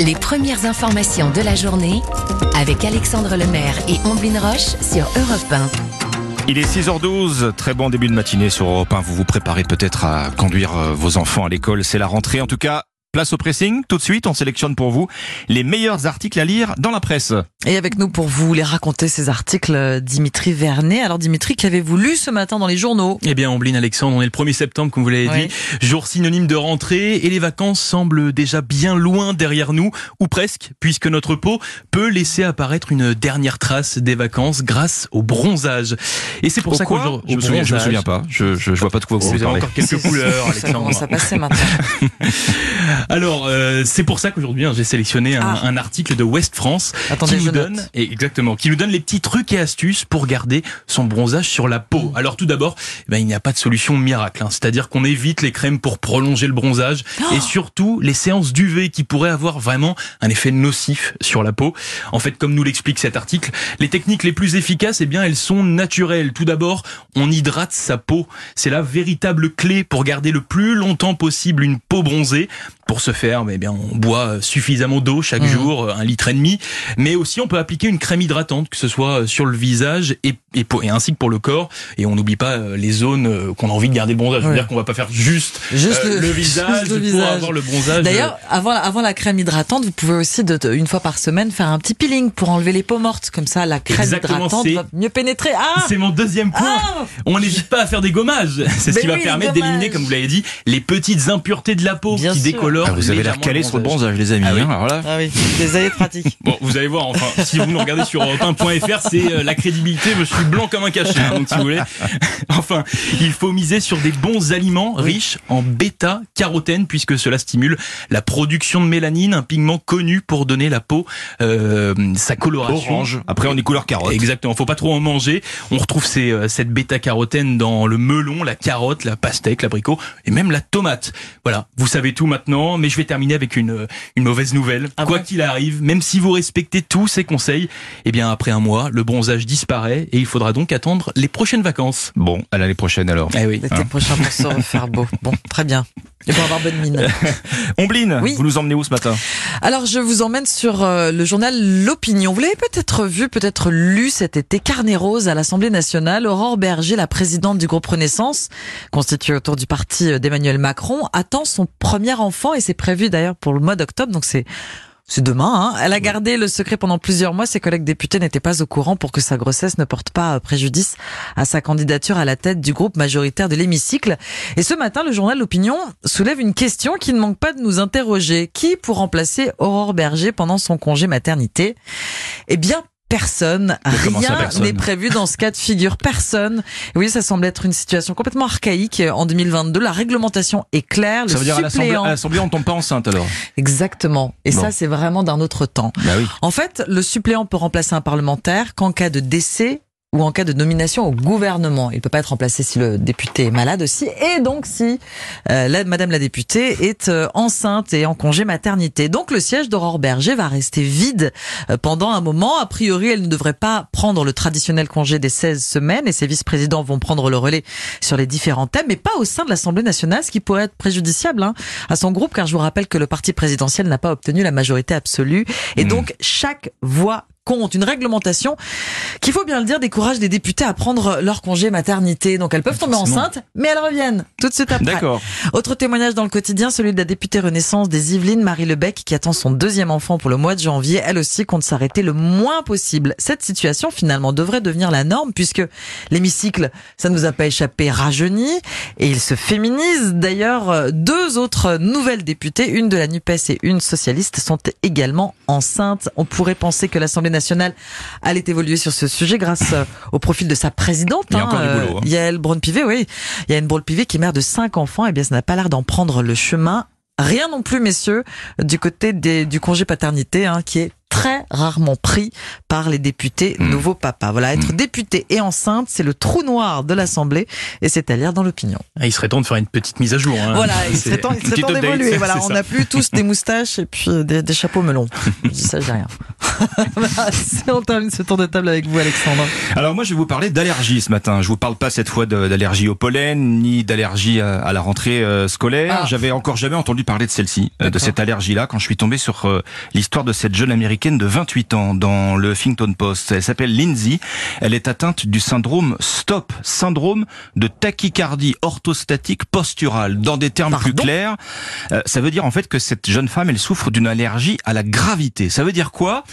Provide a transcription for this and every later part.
Les premières informations de la journée avec Alexandre Lemaire et Omblin Roche sur Europe 1. Il est 6h12, très bon début de matinée sur Europe 1. Vous vous préparez peut-être à conduire euh, vos enfants à l'école, c'est la rentrée. En tout cas, Place au pressing, tout de suite, on sélectionne pour vous les meilleurs articles à lire dans la presse. Et avec nous pour vous les raconter ces articles, Dimitri Vernet. Alors Dimitri, qu'avez-vous lu ce matin dans les journaux? Eh bien, Ombline Alexandre, on est le 1er septembre, comme vous l'avez Oui. dit, jour synonyme de rentrée, et les vacances semblent déjà bien loin derrière nous, ou presque, puisque notre peau peut laisser apparaître une dernière trace des vacances grâce au bronzage. Et c'est pour Au ça qu'aujourd'hui, je, me souviens, je me bronzage. souviens pas. Je, je, je vois pas de quoi vous Vous encore quelques couleurs, Ça commence à passer maintenant. Alors, euh, c'est pour ça qu'aujourd'hui, hein, j'ai sélectionné un, Ah. un article de West France Attendez, qui nous note. donne, et exactement, qui nous donne les petits trucs et astuces pour garder son bronzage sur la peau. Mm. Alors tout d'abord, eh ben, il n'y a pas de solution miracle, hein. c'est-à-dire qu'on évite les crèmes pour prolonger le bronzage Oh et surtout les séances d'UV qui pourraient avoir vraiment un effet nocif sur la peau. En fait, comme nous l'explique cet article, les techniques les plus efficaces, eh bien, elles sont naturelles. Tout d'abord, on hydrate sa peau. C'est la véritable clé pour garder le plus longtemps possible une peau bronzée. Pour ce faire, eh bien, on boit suffisamment d'eau chaque Mhm. jour, un litre et demi. Mais aussi, on peut appliquer une crème hydratante, que ce soit sur le visage et, et, pour- et ainsi que pour le corps. Et on n'oublie pas euh, les zones euh, qu'on a envie de garder le bronzage. Ouais. C'est-à-dire qu'on va pas faire juste, Juste euh, le- le, visage juste le pour visage. avoir le bronzage. D'ailleurs, avant, avant la crème hydratante, vous pouvez aussi, de, de- une fois par semaine, faire un petit peeling pour enlever les peaux mortes. Comme ça, la crème Exactement, hydratante va mieux pénétrer. Ah c'est mon deuxième point. Ah On n'hésite pas à faire des gommages. C'est ce Mais qui va permettre d'éliminer, comme vous l'avez dit, les petites impuretés de la peau Bien qui sûr. Ah, vous avez l'air calé sur le bronzage, les amis. Ah oui. hein, alors là. Ah oui, des années pratiques. Bon, vous allez voir, enfin, si vous nous regardez sur europe1.fr, c'est euh, la crédibilité, je suis blanc comme un cachet, hein, donc si vous voulez. Enfin, il faut miser sur des bons aliments riches en bêta-carotène, puisque cela stimule la production de mélanine, un pigment connu pour donner la peau euh, sa coloration. Orange. Après, on est couleur carotte. Exactement, faut pas trop en manger. On retrouve ces, euh, cette bêta-carotène dans le melon, la carotte, la pastèque, l'abricot et même la tomate. Voilà, vous savez tout maintenant, mais je vais terminer avec une, euh, une mauvaise nouvelle. Ah Quoi bon qu'il arrive, même si vous respectez tous ces conseils, eh bien après un mois, le bronzage disparaît et il faudra donc attendre les prochaines vacances. Bon, à l'année prochaine alors. Eh oui. L'été prochain pour se refaire beau. Bon, très bien. Et pour avoir bonne mine. Ombline, Oui. vous nous emmenez où ce matin? Alors, je vous emmène sur euh, le journal L'Opinion. Vous l'avez peut-être vu, peut-être lu cet été, Carnet Rose à l'Assemblée nationale. Aurore Berger, la présidente du groupe Renaissance, constitué autour du parti d'Emmanuel Macron, attend son premier enfant et c'est prévu d'ailleurs pour le mois d'octobre. Donc c'est c'est demain. Hein. Elle a gardé le secret pendant plusieurs mois. Ses collègues députés n'étaient pas au courant pour que sa grossesse ne porte pas euh, préjudice à sa candidature à la tête du groupe majoritaire de l'hémicycle. Et ce matin, le journal L'Opinion soulève une question qui ne manque pas de nous interroger. Qui pour remplacer Aurore Berger pendant son congé maternité? Eh bien, personne. Rien n'est prévu dans ce cas de figure. Personne. Oui, ça semble être une situation complètement archaïque en 2022. La réglementation est claire. Ça le veut dire à l'Assemblée, suppléant. à l'Assemblée, on tombe pas enceinte alors? Exactement. Et Bon. ça, c'est vraiment d'un autre temps. Bah oui. En fait, le suppléant peut remplacer un parlementaire qu'en cas de décès ou en cas de nomination au gouvernement. Il peut pas être remplacé si le député est malade aussi, et donc si euh, la, Madame la députée est euh, enceinte et en congé maternité. Donc le siège d'Aurore Berger va rester vide euh, pendant un moment. A priori, elle ne devrait pas prendre le traditionnel congé des 16 semaines, et ses vice-présidents vont prendre le relais sur les différents thèmes, mais pas au sein de l'Assemblée nationale, ce qui pourrait être préjudiciable hein, à son groupe, car je vous rappelle que le parti présidentiel n'a pas obtenu la majorité absolue, et Hmm. donc chaque voix compte. Une réglementation qu'il faut bien le dire décourage les députés à prendre leur congé maternité. Donc elles peuvent tomber enceintes, mais elles reviennent tout de suite après. D'accord. Autre témoignage dans le quotidien, celui de la députée Renaissance des Yvelines, Marie Lebec, qui attend son deuxième enfant pour le mois de janvier. Elle aussi compte s'arrêter le moins possible. Cette situation, finalement, devrait devenir la norme puisque l'hémicycle, ça ne nous a pas échappé, rajeunit et il se féminise. D'ailleurs, deux autres nouvelles députées, une de la NUPES et une socialiste, sont également enceintes. On pourrait penser que l'Assemblée nationale allait évoluer sur ce sujet grâce euh, au profil de sa présidente. Il y a encore du euh, boulot, hein. Yael Braun-Pivet, oui. Yael Braun-Pivet qui est mère de cinq enfants. Eh bien, ça n'a pas l'air d'en prendre le chemin. Rien non plus, messieurs, du côté des, du congé paternité, hein, qui est très rarement pris par les députés Mm. nouveaux papas. Voilà, être député et enceinte, c'est le trou noir de l'Assemblée et c'est à lire dans l'opinion. Ah, Il serait temps de faire une petite mise à jour. hein. Voilà, il serait temps, temps d'évoluer. Voilà, on n'a plus tous des moustaches et puis euh, des, des chapeaux melons. Je dis ça, je dis rien. On termine ce tour de table avec vous, Alexandre. Alors moi je vais vous parler d'allergie ce matin. Je vous parle pas cette fois d'allergie au pollen ni d'allergie à, à la rentrée euh, scolaire. Ah. J'avais encore jamais entendu parler de celle-ci, euh, de cette allergie-là, quand je suis tombé sur euh, l'histoire de cette jeune américaine de 28 ans dans le Huffington Post. Elle s'appelle Lindsay. Elle est atteinte du syndrome STOP, syndrome de tachycardie orthostatique posturale. Dans des termes plus Pardon clairs, euh, ça veut dire en fait que cette jeune femme, elle souffre d'une allergie à la gravité. Ça veut dire quoi?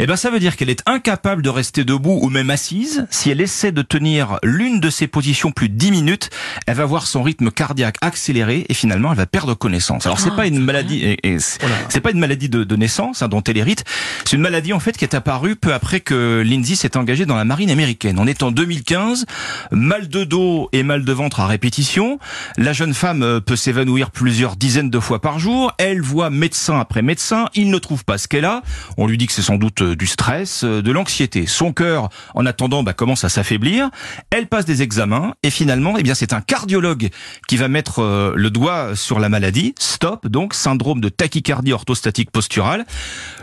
Eh ben, ça veut dire qu'elle est incapable de rester debout ou même assise. Si elle essaie de tenir l'une de ses positions plus de 10 minutes, elle va voir son rythme cardiaque accéléré et finalement, elle va perdre connaissance. Alors, c'est Ah, pas une maladie, et, et c'est c'est pas une maladie de, de naissance hein, dont elle hérite. C'est une maladie en fait qui est apparue peu après que Lindsay s'est engagée dans la marine américaine. On est en 2015. Mal de dos et mal de ventre à répétition. La jeune femme euh, peut s'évanouir plusieurs dizaines de fois par jour. Elle voit médecin après médecin. Il ne trouve pas ce qu'elle a. On lui dit que c'est sans doute euh, du stress, euh, de l'anxiété. Son cœur, en attendant, bah, commence à s'affaiblir. Elle passe des examens et finalement, eh bien, c'est un cardiologue qui va mettre le doigt sur la maladie. Stop, donc syndrome de tachycardie orthostatique posturale.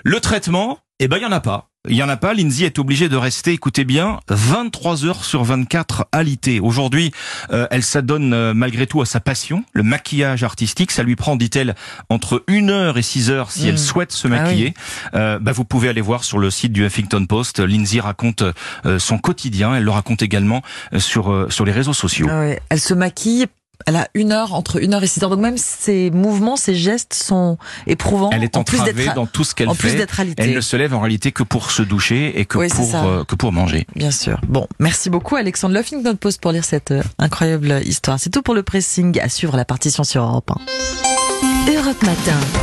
Le traitement, eh ben, il y en a pas. Il y en a pas. Lindsay est obligée de rester, écoutez bien, 23 heures sur 24 alité. Aujourd'hui, euh, elle s'adonne euh, malgré tout à sa passion, le maquillage artistique. Ça lui prend, dit-elle, entre 1 heure et 6 heures si Mmh. elle souhaite se Ah oui. maquiller. Euh, bah, vous pouvez aller voir sur le site du Huffington Post. Lindsay raconte son quotidien. Elle le raconte également sur, sur les réseaux sociaux. Ah ouais, Elle se maquille. Elle a une heure, entre une heure et six heures. Donc même ses mouvements, ses gestes sont éprouvants. Elle est en plus entravée d'être, dans tout ce qu'elle en plus fait. d'être alitée. Elle ne se lève en réalité que pour se doucher et que Oui, pour euh, que pour manger. Bien sûr. Bon, merci beaucoup Alexandre Luffington Post pour lire cette euh, incroyable histoire. C'est tout pour le pressing. À suivre la partition sur Europe 1. Europe Matin.